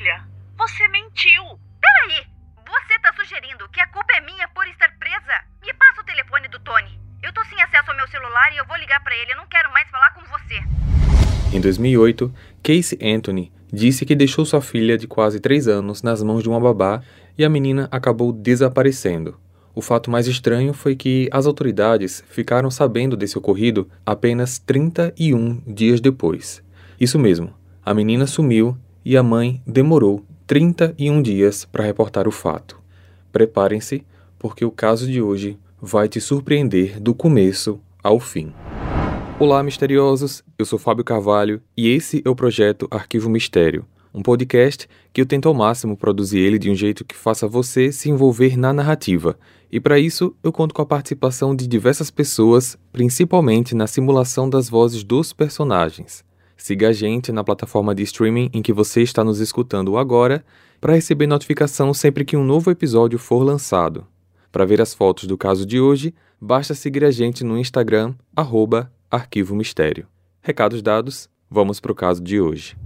filha. Você mentiu. Peraí! Você tá sugerindo que a culpa é minha por estar presa? Me passa o telefone do Tony. Eu tô sem acesso ao meu celular e eu vou ligar para ele. Eu não quero mais falar com você. Em 2008, Casey Anthony disse que deixou sua filha de quase 3 anos nas mãos de uma babá e a menina acabou desaparecendo. O fato mais estranho foi que as autoridades ficaram sabendo desse ocorrido apenas 31 dias depois. Isso mesmo, a menina sumiu e a mãe demorou 31 dias para reportar o fato. Preparem-se, porque o caso de hoje vai te surpreender do começo ao fim. Olá, misteriosos! Eu sou Fábio Carvalho e esse é o projeto Arquivo Mistério, um podcast que eu tento ao máximo produzir ele de um jeito que faça você se envolver na narrativa. E para isso, eu conto com a participação de diversas pessoas, principalmente na simulação das vozes dos personagens. Siga a gente na plataforma de streaming em que você está nos escutando agora para receber notificação sempre que um novo episódio for lançado. Para ver as fotos do caso de hoje, basta seguir a gente no Instagram, arroba Arquivo Mistério. Recados dados, vamos para o caso de hoje.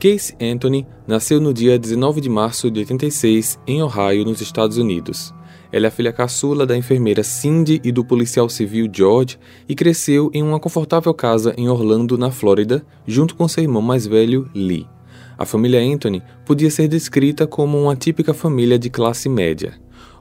Casey Anthony nasceu no dia 19 de março de 86 em Ohio, nos Estados Unidos. Ela é a filha caçula da enfermeira Cindy e do policial civil George e cresceu em uma confortável casa em Orlando, na Flórida, junto com seu irmão mais velho, Lee. A família Anthony podia ser descrita como uma típica família de classe média.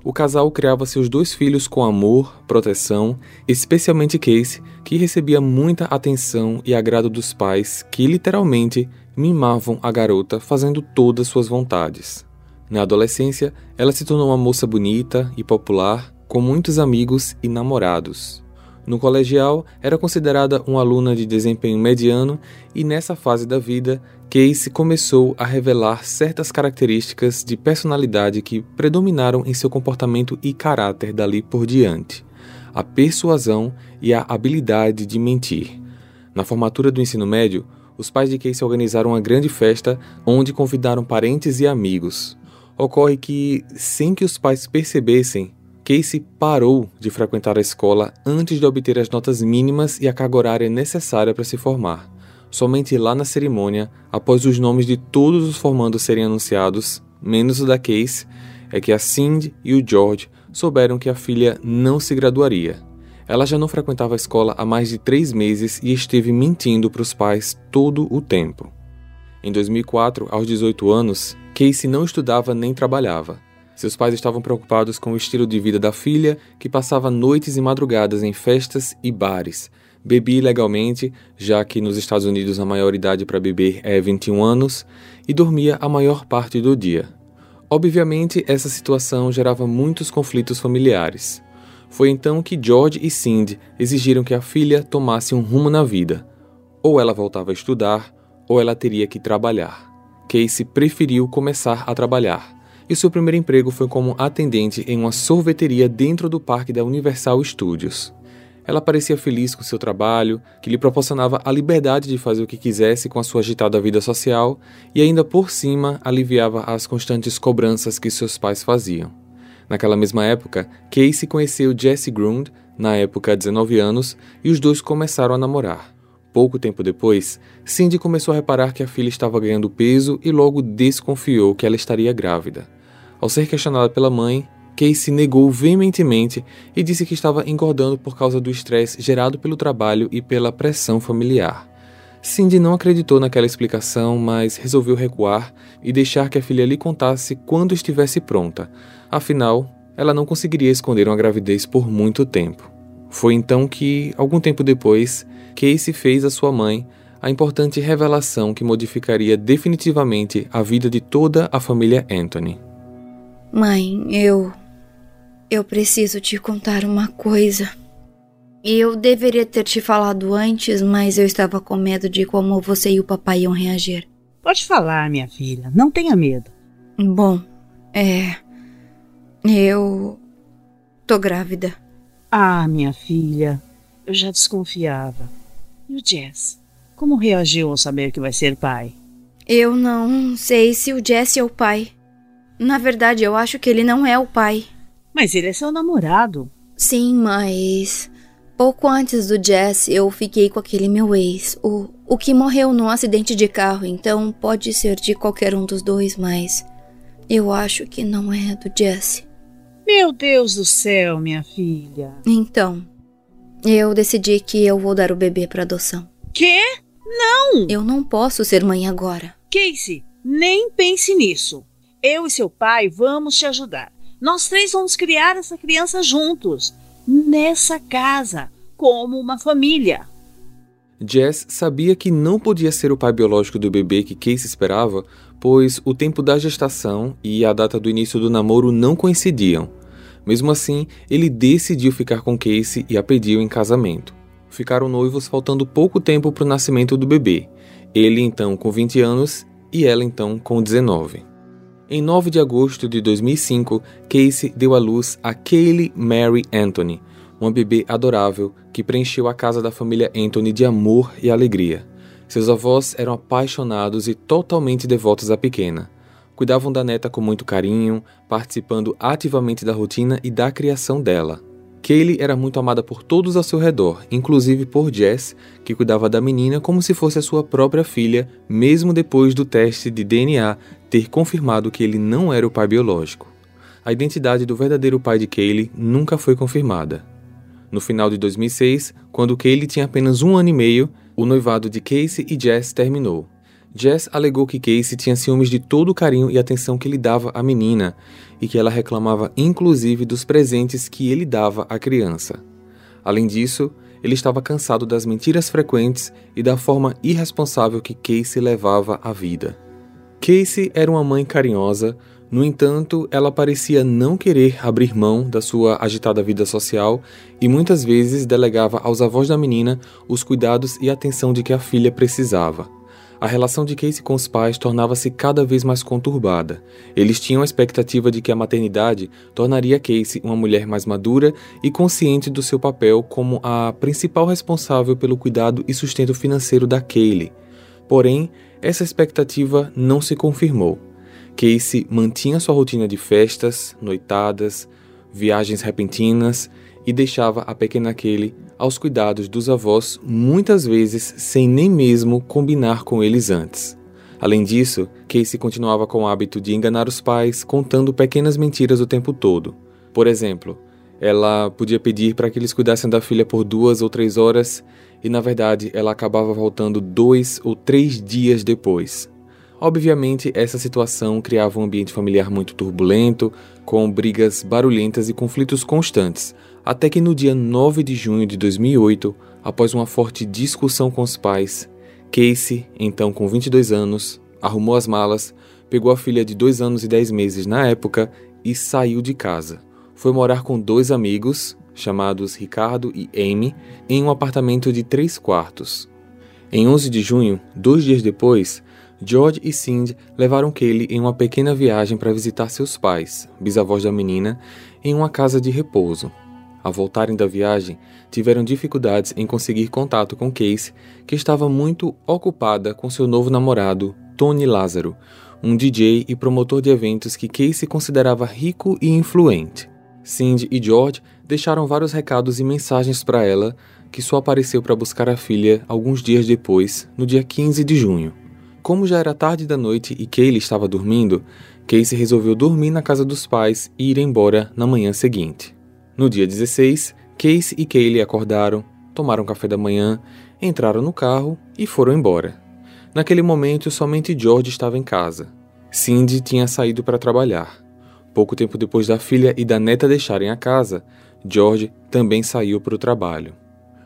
O casal criava seus dois filhos com amor, proteção, especialmente Casey, que recebia muita atenção e agrado dos pais, que literalmente mimavam a garota fazendo todas suas vontades. Na adolescência, ela se tornou uma moça bonita e popular, com muitos amigos e namorados. No colegial, era considerada uma aluna de desempenho mediano e nessa fase da vida, Casey começou a revelar certas características de personalidade que predominaram em seu comportamento e caráter dali por diante: a persuasão e a habilidade de mentir. Na formatura do ensino médio, os pais de Casey organizaram uma grande festa onde convidaram parentes e amigos. Ocorre que, sem que os pais percebessem, Casey parou de frequentar a escola antes de obter as notas mínimas e a carga horária necessária para se formar. Somente lá na cerimônia, após os nomes de todos os formandos serem anunciados, menos o da Casey, é que a Cindy e o George souberam que a filha não se graduaria. Ela já não frequentava a escola há mais de três meses e esteve mentindo para os pais todo o tempo. Em 2004, aos 18 anos, Casey não estudava nem trabalhava. Seus pais estavam preocupados com o estilo de vida da filha, que passava noites e madrugadas em festas e bares. Bebia ilegalmente, já que nos Estados Unidos a maior idade para beber é 21 anos, e dormia a maior parte do dia. Obviamente, essa situação gerava muitos conflitos familiares. Foi então que George e Cindy exigiram que a filha tomasse um rumo na vida. Ou ela voltava a estudar, ou ela teria que trabalhar. Casey preferiu começar a trabalhar, e seu primeiro emprego foi como atendente em uma sorveteria dentro do parque da Universal Studios. Ela parecia feliz com seu trabalho, que lhe proporcionava a liberdade de fazer o que quisesse com a sua agitada vida social e ainda por cima aliviava as constantes cobranças que seus pais faziam. Naquela mesma época, Casey conheceu Jesse Grund, na época 19 anos, e os dois começaram a namorar. Pouco tempo depois, Cindy começou a reparar que a filha estava ganhando peso e logo desconfiou que ela estaria grávida. Ao ser questionada pela mãe, Casey negou veementemente e disse que estava engordando por causa do estresse gerado pelo trabalho e pela pressão familiar. Cindy não acreditou naquela explicação, mas resolveu recuar e deixar que a filha lhe contasse quando estivesse pronta, Afinal, ela não conseguiria esconder uma gravidez por muito tempo. Foi então que, algum tempo depois, Casey fez à sua mãe a importante revelação que modificaria definitivamente a vida de toda a família Anthony. Mãe, eu. Eu preciso te contar uma coisa. Eu deveria ter te falado antes, mas eu estava com medo de como você e o papai iam reagir. Pode falar, minha filha, não tenha medo. Bom, é. Eu. tô grávida. Ah, minha filha, eu já desconfiava. E o Jess? Como reagiu ao saber que vai ser pai? Eu não sei se o Jess é o pai. Na verdade, eu acho que ele não é o pai. Mas ele é seu namorado. Sim, mas. Pouco antes do Jess, eu fiquei com aquele meu ex, o, o que morreu num acidente de carro, então pode ser de qualquer um dos dois, mas eu acho que não é do Jesse. Meu Deus do céu, minha filha. Então, eu decidi que eu vou dar o bebê para adoção. Quê? Não! Eu não posso ser mãe agora. Casey, nem pense nisso. Eu e seu pai vamos te ajudar. Nós três vamos criar essa criança juntos nessa casa, como uma família. Jess sabia que não podia ser o pai biológico do bebê que Casey esperava, pois o tempo da gestação e a data do início do namoro não coincidiam. Mesmo assim, ele decidiu ficar com Casey e a pediu em casamento. Ficaram noivos faltando pouco tempo para o nascimento do bebê, ele então com 20 anos e ela então com 19. Em 9 de agosto de 2005, Casey deu à luz a Kaylee Mary Anthony, uma bebê adorável que preencheu a casa da família Anthony de amor e alegria. Seus avós eram apaixonados e totalmente devotos à pequena. Cuidavam da neta com muito carinho, participando ativamente da rotina e da criação dela. Kaylee era muito amada por todos ao seu redor, inclusive por Jess, que cuidava da menina como se fosse a sua própria filha, mesmo depois do teste de DNA ter confirmado que ele não era o pai biológico. A identidade do verdadeiro pai de Kaylee nunca foi confirmada. No final de 2006, quando Kaylee tinha apenas um ano e meio, o noivado de Casey e Jess terminou. Jess alegou que Casey tinha ciúmes de todo o carinho e atenção que ele dava à menina e que ela reclamava inclusive dos presentes que ele dava à criança. Além disso, ele estava cansado das mentiras frequentes e da forma irresponsável que Casey levava a vida. Casey era uma mãe carinhosa, no entanto, ela parecia não querer abrir mão da sua agitada vida social e muitas vezes delegava aos avós da menina os cuidados e atenção de que a filha precisava. A relação de Casey com os pais tornava-se cada vez mais conturbada. Eles tinham a expectativa de que a maternidade tornaria Casey uma mulher mais madura e consciente do seu papel como a principal responsável pelo cuidado e sustento financeiro da Kaylee. Porém, essa expectativa não se confirmou. Casey mantinha sua rotina de festas, noitadas, viagens repentinas e deixava a pequena Kelly aos cuidados dos avós, muitas vezes sem nem mesmo combinar com eles antes. Além disso, Casey continuava com o hábito de enganar os pais, contando pequenas mentiras o tempo todo. Por exemplo, ela podia pedir para que eles cuidassem da filha por duas ou três horas e, na verdade, ela acabava voltando dois ou três dias depois. Obviamente, essa situação criava um ambiente familiar muito turbulento, com brigas barulhentas e conflitos constantes, até que no dia 9 de junho de 2008, após uma forte discussão com os pais, Casey, então com 22 anos, arrumou as malas, pegou a filha de 2 anos e 10 meses na época e saiu de casa. Foi morar com dois amigos, chamados Ricardo e Amy, em um apartamento de três quartos. Em 11 de junho, dois dias depois, George e Cindy levaram Kaylee em uma pequena viagem para visitar seus pais, bisavós da menina, em uma casa de repouso. Ao voltarem da viagem, tiveram dificuldades em conseguir contato com Casey, que estava muito ocupada com seu novo namorado, Tony Lázaro, um DJ e promotor de eventos que Casey considerava rico e influente. Cindy e George deixaram vários recados e mensagens para ela, que só apareceu para buscar a filha alguns dias depois, no dia 15 de junho. Como já era tarde da noite e Kaylee estava dormindo, Casey resolveu dormir na casa dos pais e ir embora na manhã seguinte. No dia 16, Casey e Kaylee acordaram, tomaram café da manhã, entraram no carro e foram embora. Naquele momento, somente George estava em casa. Cindy tinha saído para trabalhar. Pouco tempo depois da filha e da neta deixarem a casa, George também saiu para o trabalho.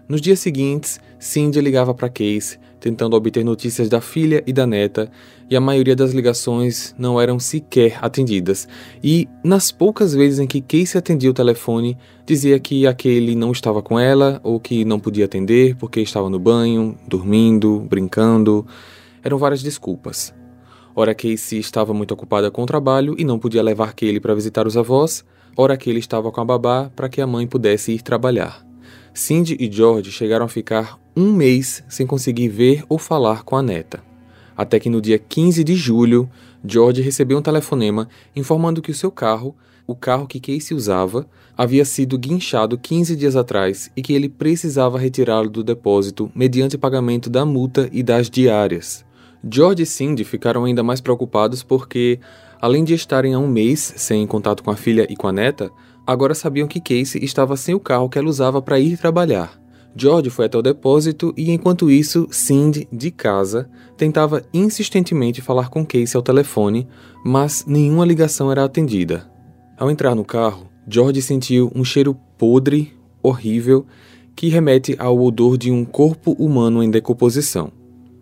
Nos dias seguintes, Cindy ligava para Casey, tentando obter notícias da filha e da neta, e a maioria das ligações não eram sequer atendidas. E, nas poucas vezes em que Casey atendia o telefone, dizia que aquele não estava com ela ou que não podia atender porque estava no banho, dormindo, brincando. Eram várias desculpas. Ora, Casey estava muito ocupada com o trabalho e não podia levar Kaylee para visitar os avós, ora, Kaylee estava com a babá para que a mãe pudesse ir trabalhar. Cindy e George chegaram a ficar um mês sem conseguir ver ou falar com a neta. Até que no dia 15 de julho, George recebeu um telefonema informando que o seu carro, o carro que Casey usava havia sido guinchado 15 dias atrás e que ele precisava retirá-lo do depósito mediante pagamento da multa e das diárias. George e Cindy ficaram ainda mais preocupados porque, além de estarem há um mês sem contato com a filha e com a neta, agora sabiam que Casey estava sem o carro que ela usava para ir trabalhar. George foi até o depósito e, enquanto isso, Cindy, de casa, tentava insistentemente falar com Casey ao telefone, mas nenhuma ligação era atendida. Ao entrar no carro, George sentiu um cheiro podre, horrível, que remete ao odor de um corpo humano em decomposição.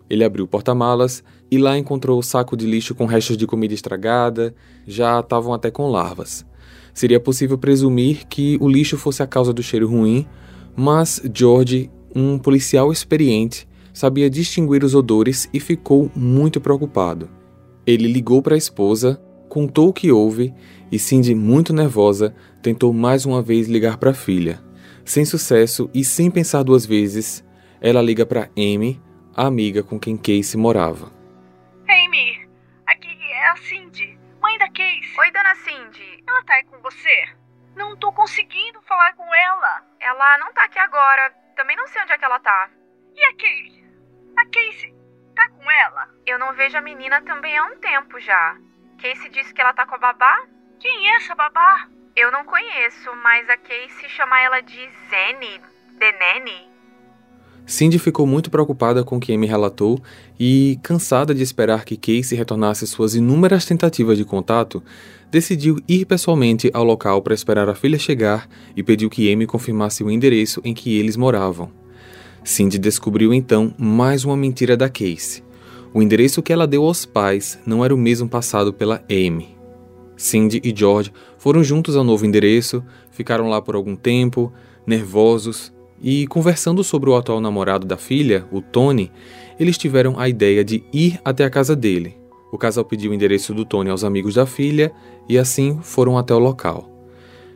Ele abriu o porta-malas e lá encontrou o saco de lixo com restos de comida estragada, já estavam até com larvas. Seria possível presumir que o lixo fosse a causa do cheiro ruim, mas George, um policial experiente, sabia distinguir os odores e ficou muito preocupado. Ele ligou para a esposa, contou o que houve e Cindy, muito nervosa, tentou mais uma vez ligar para a filha. Sem sucesso e sem pensar duas vezes, ela liga para Amy, a amiga com quem Casey morava. Amy, aqui é a Cindy, mãe da Casey. Oi, dona Cindy. Ela tá aí com você? Não tô conseguindo falar com ela. Ela não tá aqui agora. Também não sei onde é que ela tá. E a Casey? A Casey tá com ela? Eu não vejo a menina também há um tempo já. Casey disse que ela tá com a babá? Quem é essa babá? Eu não conheço, mas a Casey chama ela de Zene, Denene. Cindy ficou muito preocupada com o que Amy relatou e, cansada de esperar que Casey retornasse suas inúmeras tentativas de contato, decidiu ir pessoalmente ao local para esperar a filha chegar e pediu que Amy confirmasse o endereço em que eles moravam. Cindy descobriu então mais uma mentira da Casey. O endereço que ela deu aos pais não era o mesmo passado pela Amy. Cindy e George foram juntos ao novo endereço, ficaram lá por algum tempo, nervosos, e conversando sobre o atual namorado da filha, o Tony, eles tiveram a ideia de ir até a casa dele. O casal pediu o endereço do Tony aos amigos da filha e assim foram até o local.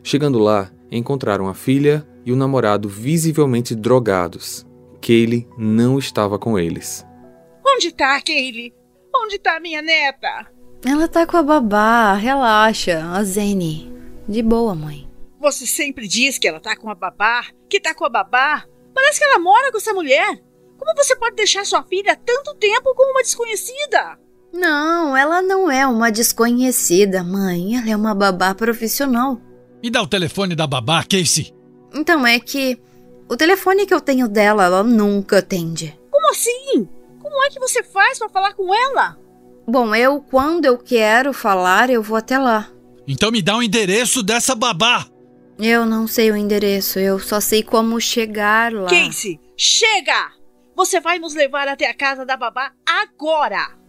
Chegando lá, encontraram a filha e o namorado visivelmente drogados. Kaylee não estava com eles. Onde tá, Kaylee? Onde tá minha neta? Ela tá com a babá, relaxa, a Zene. De boa, mãe. Você sempre diz que ela tá com a babá, que tá com a babá. Parece que ela mora com essa mulher. Como você pode deixar sua filha tanto tempo com uma desconhecida? Não, ela não é uma desconhecida, mãe. Ela é uma babá profissional. Me dá o telefone da babá, Casey. Então é que o telefone que eu tenho dela, ela nunca atende. Como assim? Como é que você faz para falar com ela? Bom, eu, quando eu quero falar, eu vou até lá. Então me dá o endereço dessa babá. Eu não sei o endereço, eu só sei como chegar lá. Casey, chega! Você vai nos levar até a casa da babá agora!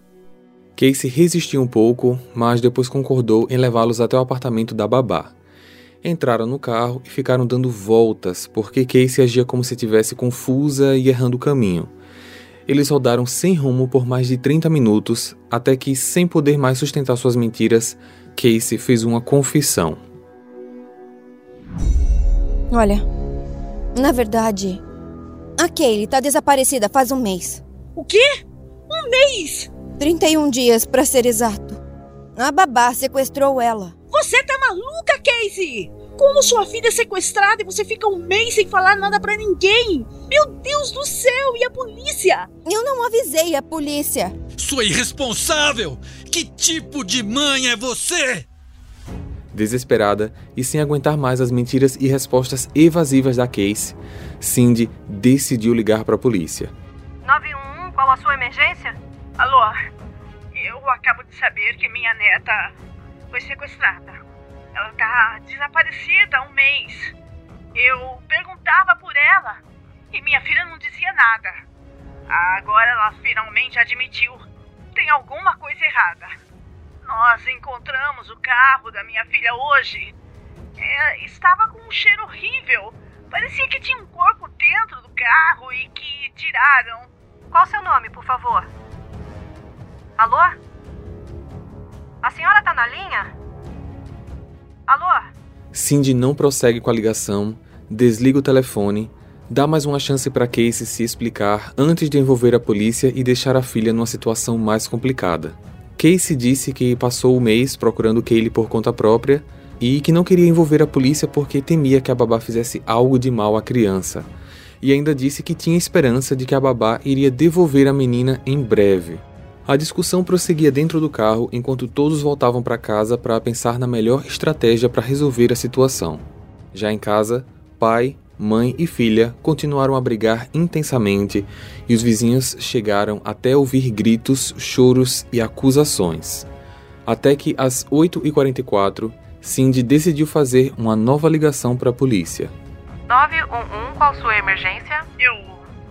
Casey resistiu um pouco, mas depois concordou em levá-los até o apartamento da babá. Entraram no carro e ficaram dando voltas, porque Casey agia como se estivesse confusa e errando o caminho. Eles rodaram sem rumo por mais de 30 minutos, até que, sem poder mais sustentar suas mentiras, Casey fez uma confissão. Olha, na verdade, a Kaylee tá desaparecida faz um mês. O quê? Um mês? 31 dias, para ser exato. A babá sequestrou ela. Você tá maluca, Casey? Como sua filha é sequestrada e você fica um mês sem falar nada para ninguém? Meu Deus do céu, e a polícia? Eu não avisei a polícia. Sua irresponsável! Que tipo de mãe é você? Desesperada e sem aguentar mais as mentiras e respostas evasivas da Case, Cindy decidiu ligar para a polícia. 911, qual a sua emergência? Alô, eu acabo de saber que minha neta foi sequestrada. Ela tá desaparecida há um mês. Eu perguntava por ela e minha filha não dizia nada. Agora ela finalmente admitiu. Tem alguma coisa errada. Nós encontramos o carro da minha filha hoje. É, estava com um cheiro horrível. Parecia que tinha um corpo dentro do carro e que tiraram. Qual seu nome, por favor? Alô? A senhora tá na linha? Alô? Cindy não prossegue com a ligação, desliga o telefone, dá mais uma chance para Casey se explicar antes de envolver a polícia e deixar a filha numa situação mais complicada. Casey disse que passou o mês procurando Kaylee por conta própria, e que não queria envolver a polícia porque temia que a babá fizesse algo de mal à criança. E ainda disse que tinha esperança de que a babá iria devolver a menina em breve. A discussão prosseguia dentro do carro enquanto todos voltavam para casa para pensar na melhor estratégia para resolver a situação. Já em casa, pai, mãe e filha continuaram a brigar intensamente e os vizinhos chegaram até ouvir gritos, choros e acusações. Até que às 8h44, Cindy decidiu fazer uma nova ligação para a polícia. 911, qual sua emergência? Eu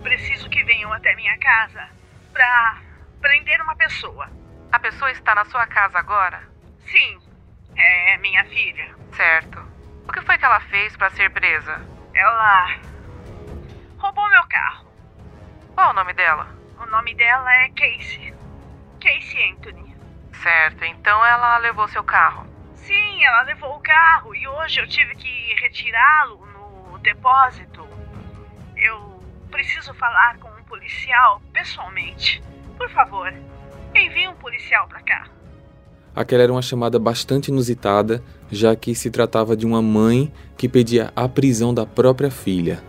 preciso que venham até minha casa para prender uma pessoa. A pessoa está na sua casa agora? Sim, é minha filha. Certo. O que foi que ela fez para ser presa? Ela roubou meu carro. Qual o nome dela? O nome dela é Casey. Casey Anthony. Certo, então ela levou seu carro. Sim, ela levou o carro e hoje eu tive que retirá-lo no depósito. Eu preciso falar com um policial pessoalmente. Por favor, envie um policial para cá. Aquela era uma chamada bastante inusitada, já que se tratava de uma mãe que pedia a prisão da própria filha.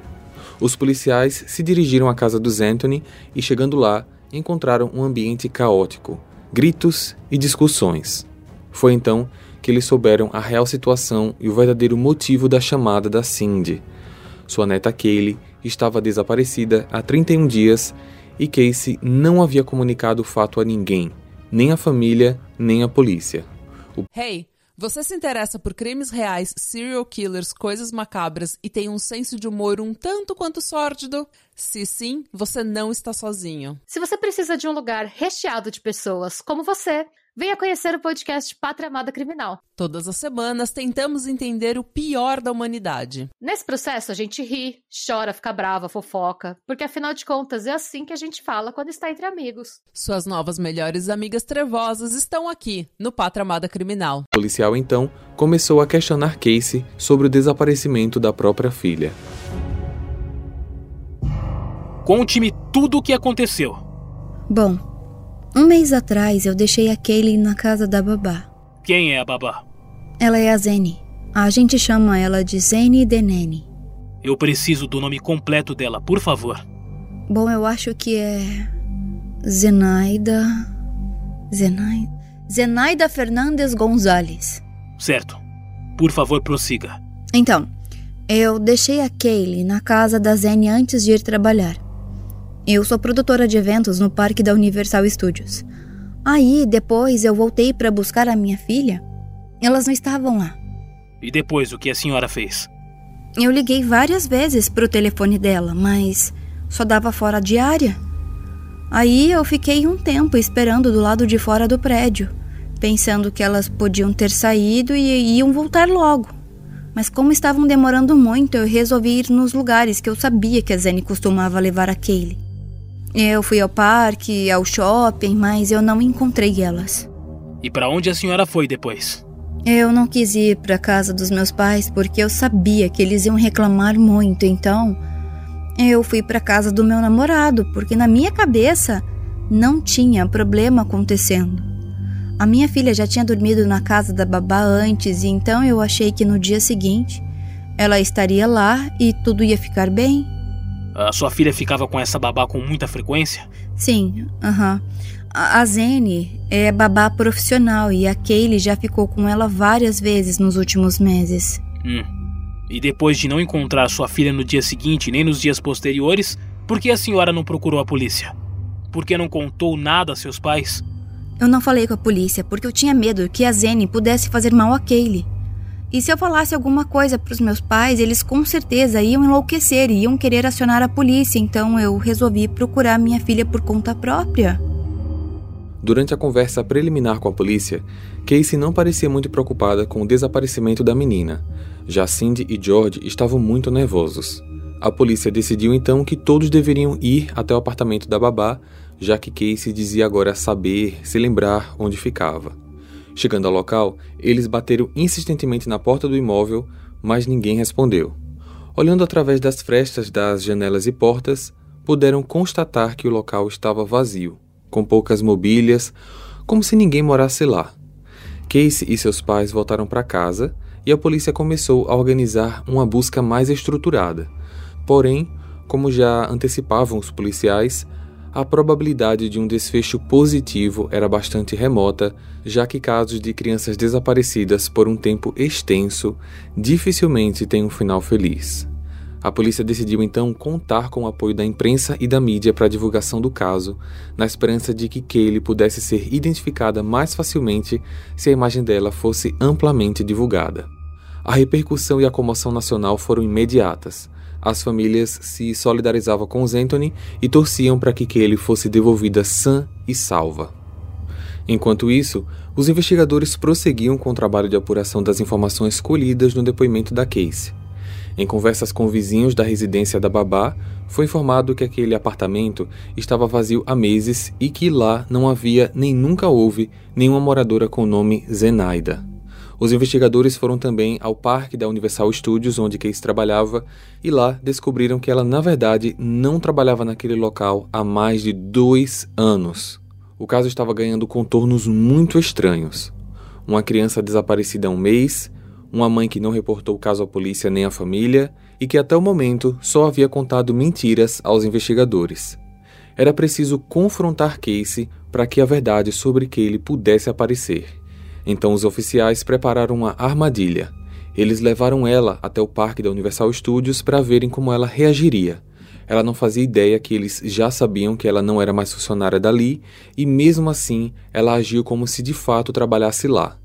Os policiais se dirigiram à casa dos Anthony e, chegando lá, encontraram um ambiente caótico, gritos e discussões. Foi então que eles souberam a real situação e o verdadeiro motivo da chamada da Cindy. Sua neta Kaylee estava desaparecida há 31 dias e Casey não havia comunicado o fato a ninguém, nem a família, nem a polícia. O... Hey, você se interessa por crimes reais, serial killers, coisas macabras e tem um senso de humor um tanto quanto sórdido? Se sim, você não está sozinho. Se você precisa de um lugar recheado de pessoas como você, Venha conhecer o podcast Pátria Amada Criminal. Todas as semanas tentamos entender o pior da humanidade. Nesse processo a gente ri, chora, fica brava, fofoca, porque afinal de contas é assim que a gente fala quando está entre amigos. Suas novas melhores amigas trevosas estão aqui no Pátria Amada Criminal. O policial então começou a questionar Casey sobre o desaparecimento da própria filha. Conte-me tudo o que aconteceu. Bom, um mês atrás eu deixei a Kaylee na casa da babá. Quem é a babá? Ela é a Zene. A gente chama ela de Zene Denene. Eu preciso do nome completo dela, por favor. Bom, eu acho que é. Zenaida. Zenaida. Zenaida Fernandes Gonzalez. Certo. Por favor, prossiga. Então, eu deixei a Kaylee na casa da Zene antes de ir trabalhar. Eu sou produtora de eventos no parque da Universal Studios. Aí, depois, eu voltei para buscar a minha filha. Elas não estavam lá. E depois, o que a senhora fez? Eu liguei várias vezes pro telefone dela, mas só dava fora de área. Aí eu fiquei um tempo esperando do lado de fora do prédio, pensando que elas podiam ter saído e iam voltar logo. Mas como estavam demorando muito, eu resolvi ir nos lugares que eu sabia que a Zenny costumava levar a Kaylee. Eu fui ao parque, ao shopping, mas eu não encontrei elas. E para onde a senhora foi depois? Eu não quis ir para casa dos meus pais porque eu sabia que eles iam reclamar muito, então eu fui para casa do meu namorado, porque na minha cabeça não tinha problema acontecendo. A minha filha já tinha dormido na casa da babá antes, e então eu achei que no dia seguinte ela estaria lá e tudo ia ficar bem. A sua filha ficava com essa babá com muita frequência? Sim, aham. Uhum. A Zene é babá profissional e a Kaylee já ficou com ela várias vezes nos últimos meses. Hum. E depois de não encontrar sua filha no dia seguinte nem nos dias posteriores, por que a senhora não procurou a polícia? Por que não contou nada a seus pais? Eu não falei com a polícia porque eu tinha medo que a Zene pudesse fazer mal a Kaylee. E se eu falasse alguma coisa para os meus pais, eles com certeza iam enlouquecer e iam querer acionar a polícia, então eu resolvi procurar minha filha por conta própria. Durante a conversa preliminar com a polícia, Casey não parecia muito preocupada com o desaparecimento da menina. Já Cindy e George estavam muito nervosos. A polícia decidiu então que todos deveriam ir até o apartamento da babá, já que Casey dizia agora saber, se lembrar onde ficava. Chegando ao local, eles bateram insistentemente na porta do imóvel, mas ninguém respondeu. Olhando através das frestas das janelas e portas, puderam constatar que o local estava vazio, com poucas mobílias, como se ninguém morasse lá. Casey e seus pais voltaram para casa e a polícia começou a organizar uma busca mais estruturada. Porém, como já antecipavam os policiais, a probabilidade de um desfecho positivo era bastante remota, já que casos de crianças desaparecidas por um tempo extenso dificilmente têm um final feliz. A polícia decidiu então contar com o apoio da imprensa e da mídia para a divulgação do caso, na esperança de que Kaylee pudesse ser identificada mais facilmente se a imagem dela fosse amplamente divulgada. A repercussão e a comoção nacional foram imediatas as famílias se solidarizavam com Anthony e torciam para que Kelly fosse devolvida sã e salva. Enquanto isso, os investigadores prosseguiam com o trabalho de apuração das informações colhidas no depoimento da Casey. Em conversas com vizinhos da residência da babá, foi informado que aquele apartamento estava vazio há meses e que lá não havia nem nunca houve nenhuma moradora com o nome Zenaida. Os investigadores foram também ao parque da Universal Studios, onde Case trabalhava, e lá descobriram que ela, na verdade, não trabalhava naquele local há mais de dois anos. O caso estava ganhando contornos muito estranhos. Uma criança desaparecida há um mês, uma mãe que não reportou o caso à polícia nem à família e que até o momento só havia contado mentiras aos investigadores. Era preciso confrontar Casey para que a verdade sobre Kaylee pudesse aparecer. Então os oficiais prepararam uma armadilha. Eles levaram ela até o parque da Universal Studios para verem como ela reagiria. Ela não fazia ideia que eles já sabiam que ela não era mais funcionária dali e, mesmo assim, ela agiu como se de fato trabalhasse lá.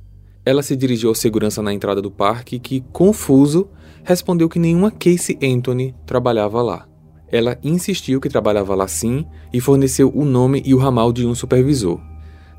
Ela se dirigiu ao segurança na entrada do parque que, confuso, respondeu que nenhuma Casey Anthony trabalhava lá. Ela insistiu que trabalhava lá sim e forneceu o nome e o ramal de um supervisor.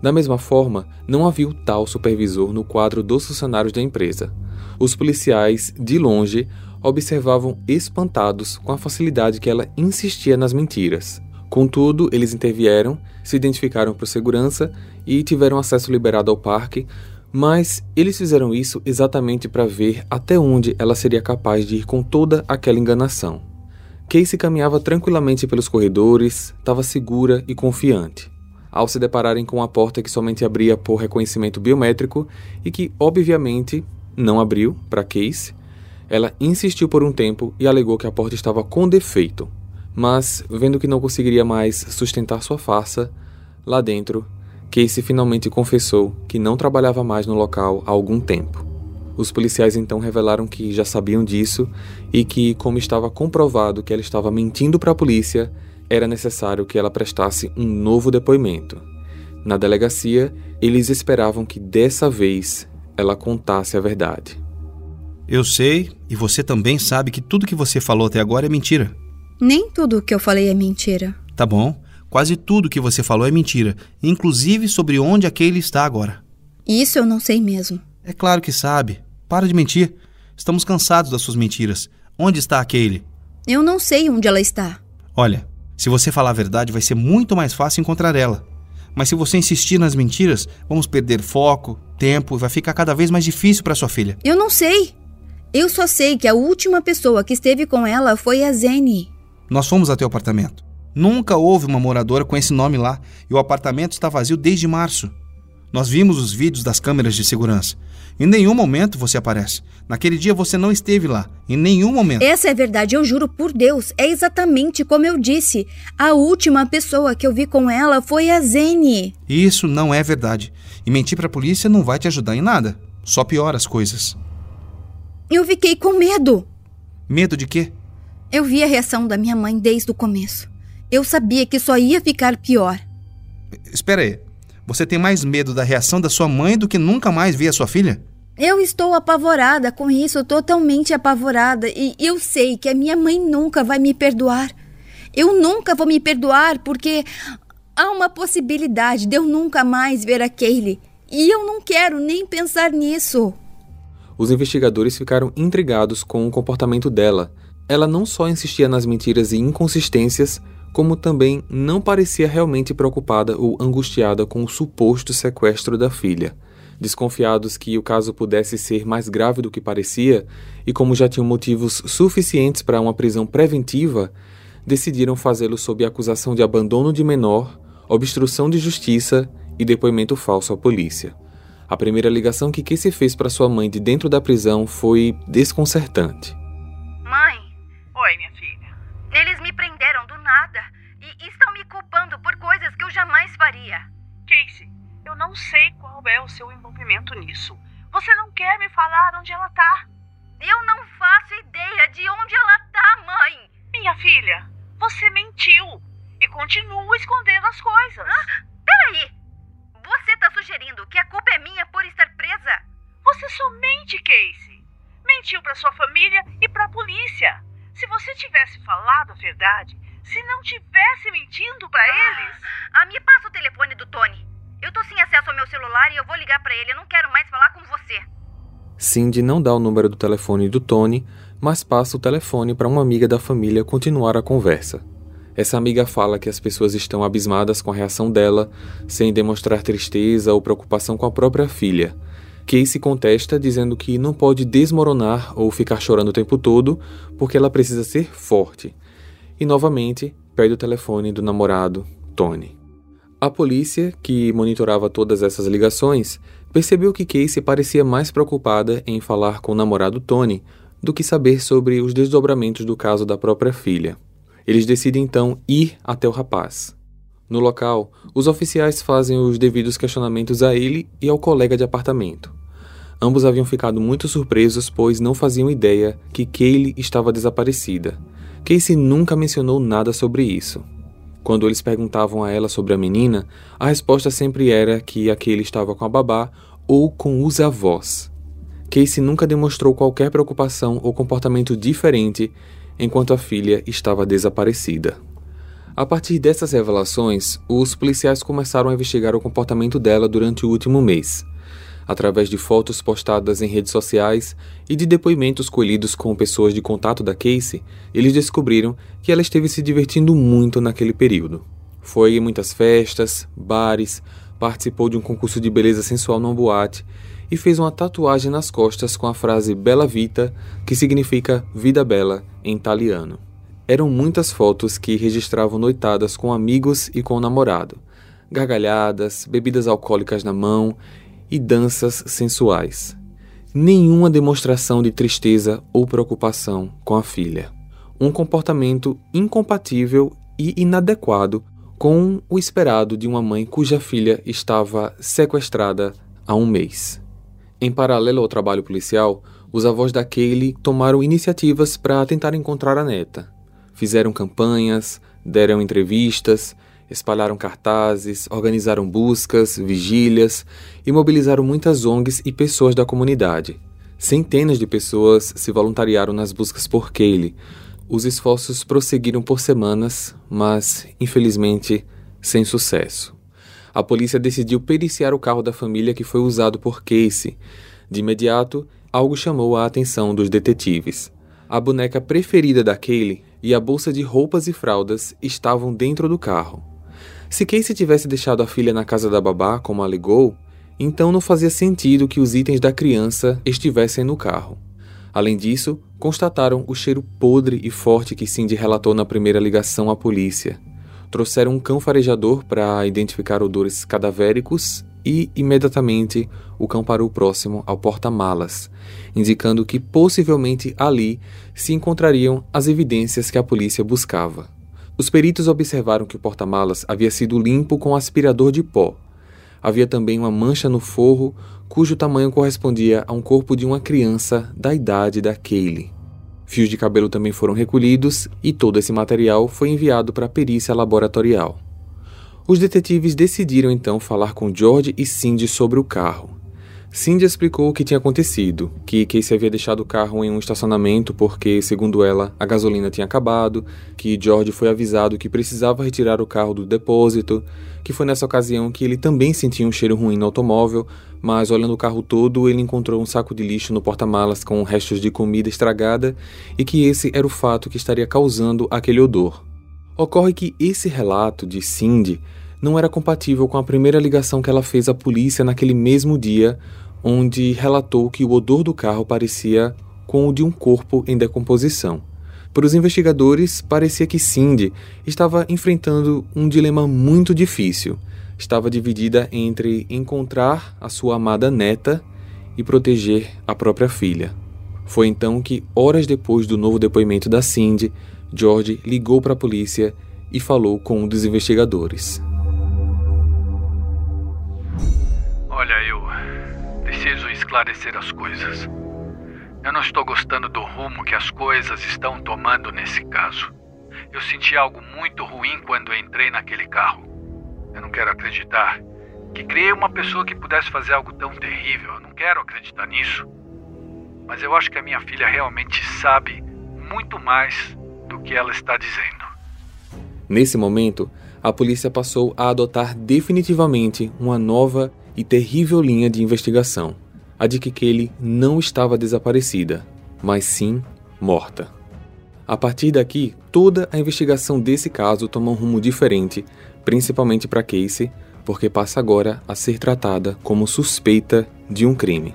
Da mesma forma, não havia o tal supervisor no quadro dos funcionários da empresa. Os policiais, de longe, observavam espantados com a facilidade que ela insistia nas mentiras. Contudo, eles intervieram, se identificaram por segurança e tiveram acesso liberado ao parque, mas eles fizeram isso exatamente para ver até onde ela seria capaz de ir com toda aquela enganação. Casey caminhava tranquilamente pelos corredores, estava segura e confiante ao se depararem com a porta que somente abria por reconhecimento biométrico e que, obviamente, não abriu para Case. Ela insistiu por um tempo e alegou que a porta estava com defeito, mas, vendo que não conseguiria mais sustentar sua farsa, lá dentro, Casey finalmente confessou que não trabalhava mais no local há algum tempo. Os policiais então revelaram que já sabiam disso e que, como estava comprovado que ela estava mentindo para a polícia, era necessário que ela prestasse um novo depoimento. Na delegacia, eles esperavam que dessa vez ela contasse a verdade. Eu sei, e você também sabe que tudo que você falou até agora é mentira. Nem tudo o que eu falei é mentira. Tá bom. Quase tudo que você falou é mentira, inclusive sobre onde aquele está agora. Isso eu não sei mesmo. É claro que sabe. Para de mentir. Estamos cansados das suas mentiras. Onde está aquele? Eu não sei onde ela está. Olha, se você falar a verdade, vai ser muito mais fácil encontrar ela. Mas se você insistir nas mentiras, vamos perder foco, tempo e vai ficar cada vez mais difícil para sua filha. Eu não sei. Eu só sei que a última pessoa que esteve com ela foi a Zene. Nós fomos até o apartamento. Nunca houve uma moradora com esse nome lá e o apartamento está vazio desde março. Nós vimos os vídeos das câmeras de segurança. Em nenhum momento você aparece. Naquele dia você não esteve lá. Em nenhum momento. Essa é verdade, eu juro por Deus. É exatamente como eu disse. A última pessoa que eu vi com ela foi a Zene. Isso não é verdade. E mentir para a polícia não vai te ajudar em nada. Só piora as coisas. Eu fiquei com medo. Medo de quê? Eu vi a reação da minha mãe desde o começo. Eu sabia que só ia ficar pior. Espera aí. Você tem mais medo da reação da sua mãe do que nunca mais ver a sua filha? Eu estou apavorada com isso, totalmente apavorada. E eu sei que a minha mãe nunca vai me perdoar. Eu nunca vou me perdoar porque há uma possibilidade de eu nunca mais ver a Kaylee. E eu não quero nem pensar nisso. Os investigadores ficaram intrigados com o comportamento dela. Ela não só insistia nas mentiras e inconsistências, como também não parecia realmente preocupada ou angustiada com o suposto sequestro da filha. Desconfiados que o caso pudesse ser mais grave do que parecia, e como já tinham motivos suficientes para uma prisão preventiva, decidiram fazê-lo sob acusação de abandono de menor, obstrução de justiça e depoimento falso à polícia. A primeira ligação que Casey fez para sua mãe de dentro da prisão foi desconcertante. Mãe, Oi, minha filha. eles me prenderam nada e estão me culpando por coisas que eu jamais faria. Casey, eu não sei qual é o seu envolvimento nisso. Você não quer me falar onde ela tá? Eu não faço ideia de onde ela tá, mãe. Minha filha, você mentiu e continua escondendo as coisas. Ah, peraí. Você tá sugerindo que a culpa é minha por estar presa? Você só mente, Casey. Mentiu pra sua família e pra polícia. Se você tivesse falado a verdade, se não tivesse mentindo pra eles. Ah, me passa o telefone do Tony. Eu tô sem acesso ao meu celular e eu vou ligar pra ele. Eu não quero mais falar com você. Cindy não dá o número do telefone do Tony, mas passa o telefone para uma amiga da família continuar a conversa. Essa amiga fala que as pessoas estão abismadas com a reação dela, sem demonstrar tristeza ou preocupação com a própria filha. Casey contesta dizendo que não pode desmoronar ou ficar chorando o tempo todo, porque ela precisa ser forte. E novamente pede o telefone do namorado, Tony. A polícia, que monitorava todas essas ligações, percebeu que Casey parecia mais preocupada em falar com o namorado Tony do que saber sobre os desdobramentos do caso da própria filha. Eles decidem então ir até o rapaz. No local, os oficiais fazem os devidos questionamentos a ele e ao colega de apartamento. Ambos haviam ficado muito surpresos, pois não faziam ideia que Kaylee estava desaparecida. Casey nunca mencionou nada sobre isso. Quando eles perguntavam a ela sobre a menina, a resposta sempre era que aquele estava com a babá ou com os avós. Casey nunca demonstrou qualquer preocupação ou comportamento diferente enquanto a filha estava desaparecida. A partir dessas revelações, os policiais começaram a investigar o comportamento dela durante o último mês. Através de fotos postadas em redes sociais e de depoimentos colhidos com pessoas de contato da Casey, eles descobriram que ela esteve se divertindo muito naquele período. Foi em muitas festas, bares, participou de um concurso de beleza sensual numa boate e fez uma tatuagem nas costas com a frase Bella Vita, que significa vida bela em italiano. Eram muitas fotos que registravam noitadas com amigos e com o namorado, gargalhadas, bebidas alcoólicas na mão e danças sensuais. Nenhuma demonstração de tristeza ou preocupação com a filha. Um comportamento incompatível e inadequado com o esperado de uma mãe cuja filha estava sequestrada há um mês. Em paralelo ao trabalho policial, os avós da Kaylee tomaram iniciativas para tentar encontrar a neta. Fizeram campanhas, deram entrevistas, espalharam cartazes, organizaram buscas, vigílias e mobilizaram muitas ONGs e pessoas da comunidade. Centenas de pessoas se voluntariaram nas buscas por Kaylee. Os esforços prosseguiram por semanas, mas, infelizmente, sem sucesso. A polícia decidiu periciar o carro da família que foi usado por Casey. De imediato, algo chamou a atenção dos detetives. A boneca preferida da Kaylee e a bolsa de roupas e fraldas estavam dentro do carro. Se Casey tivesse deixado a filha na casa da babá, como alegou, então não fazia sentido que os itens da criança estivessem no carro. Além disso, constataram o cheiro podre e forte que Cindy relatou na primeira ligação à polícia. Trouxeram um cão farejador para identificar odores cadavéricos e, imediatamente, o cão parou próximo ao porta-malas, indicando que possivelmente ali se encontrariam as evidências que a polícia buscava. Os peritos observaram que o porta-malas havia sido limpo com aspirador de pó. Havia também uma mancha no forro, cujo tamanho correspondia a um corpo de uma criança da idade da Kaylee. Fios de cabelo também foram recolhidos e todo esse material foi enviado para a perícia laboratorial. Os detetives decidiram então falar com George e Cindy sobre o carro. Cindy explicou o que tinha acontecido, que Casey havia deixado o carro em um estacionamento porque, segundo ela, a gasolina tinha acabado, que George foi avisado que precisava retirar o carro do depósito, que foi nessa ocasião que ele também sentia um cheiro ruim no automóvel, mas olhando o carro todo, ele encontrou um saco de lixo no porta-malas com restos de comida estragada e que esse era o fato que estaria causando aquele odor. Ocorre que esse relato de Cindy não era compatível com a primeira ligação que ela fez à polícia naquele mesmo dia, onde relatou que o odor do carro parecia com o de um corpo em decomposição. Para os investigadores, parecia que Cindy estava enfrentando um dilema muito difícil: estava dividida entre encontrar a sua amada neta e proteger a própria filha. Foi então que, horas depois do novo depoimento da Cindy, George ligou para a polícia e falou com um dos investigadores. Olha, eu preciso esclarecer as coisas. Eu não estou gostando do rumo que as coisas estão tomando nesse caso. Eu senti algo muito ruim quando entrei naquele carro. Eu não quero acreditar que criei uma pessoa que pudesse fazer algo tão terrível. Eu não quero acreditar nisso. Mas eu acho que a minha filha realmente sabe muito mais do que ela está dizendo. Nesse momento, a polícia passou a adotar definitivamente uma nova e terrível linha de investigação, a de que Kelly não estava desaparecida, mas sim morta. A partir daqui, toda a investigação desse caso toma um rumo diferente, principalmente para Casey, porque passa agora a ser tratada como suspeita de um crime.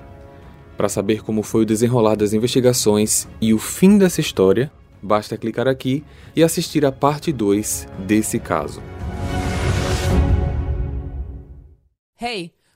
Para saber como foi o desenrolar das investigações e o fim dessa história, basta clicar aqui e assistir a parte 2 desse caso. Hey,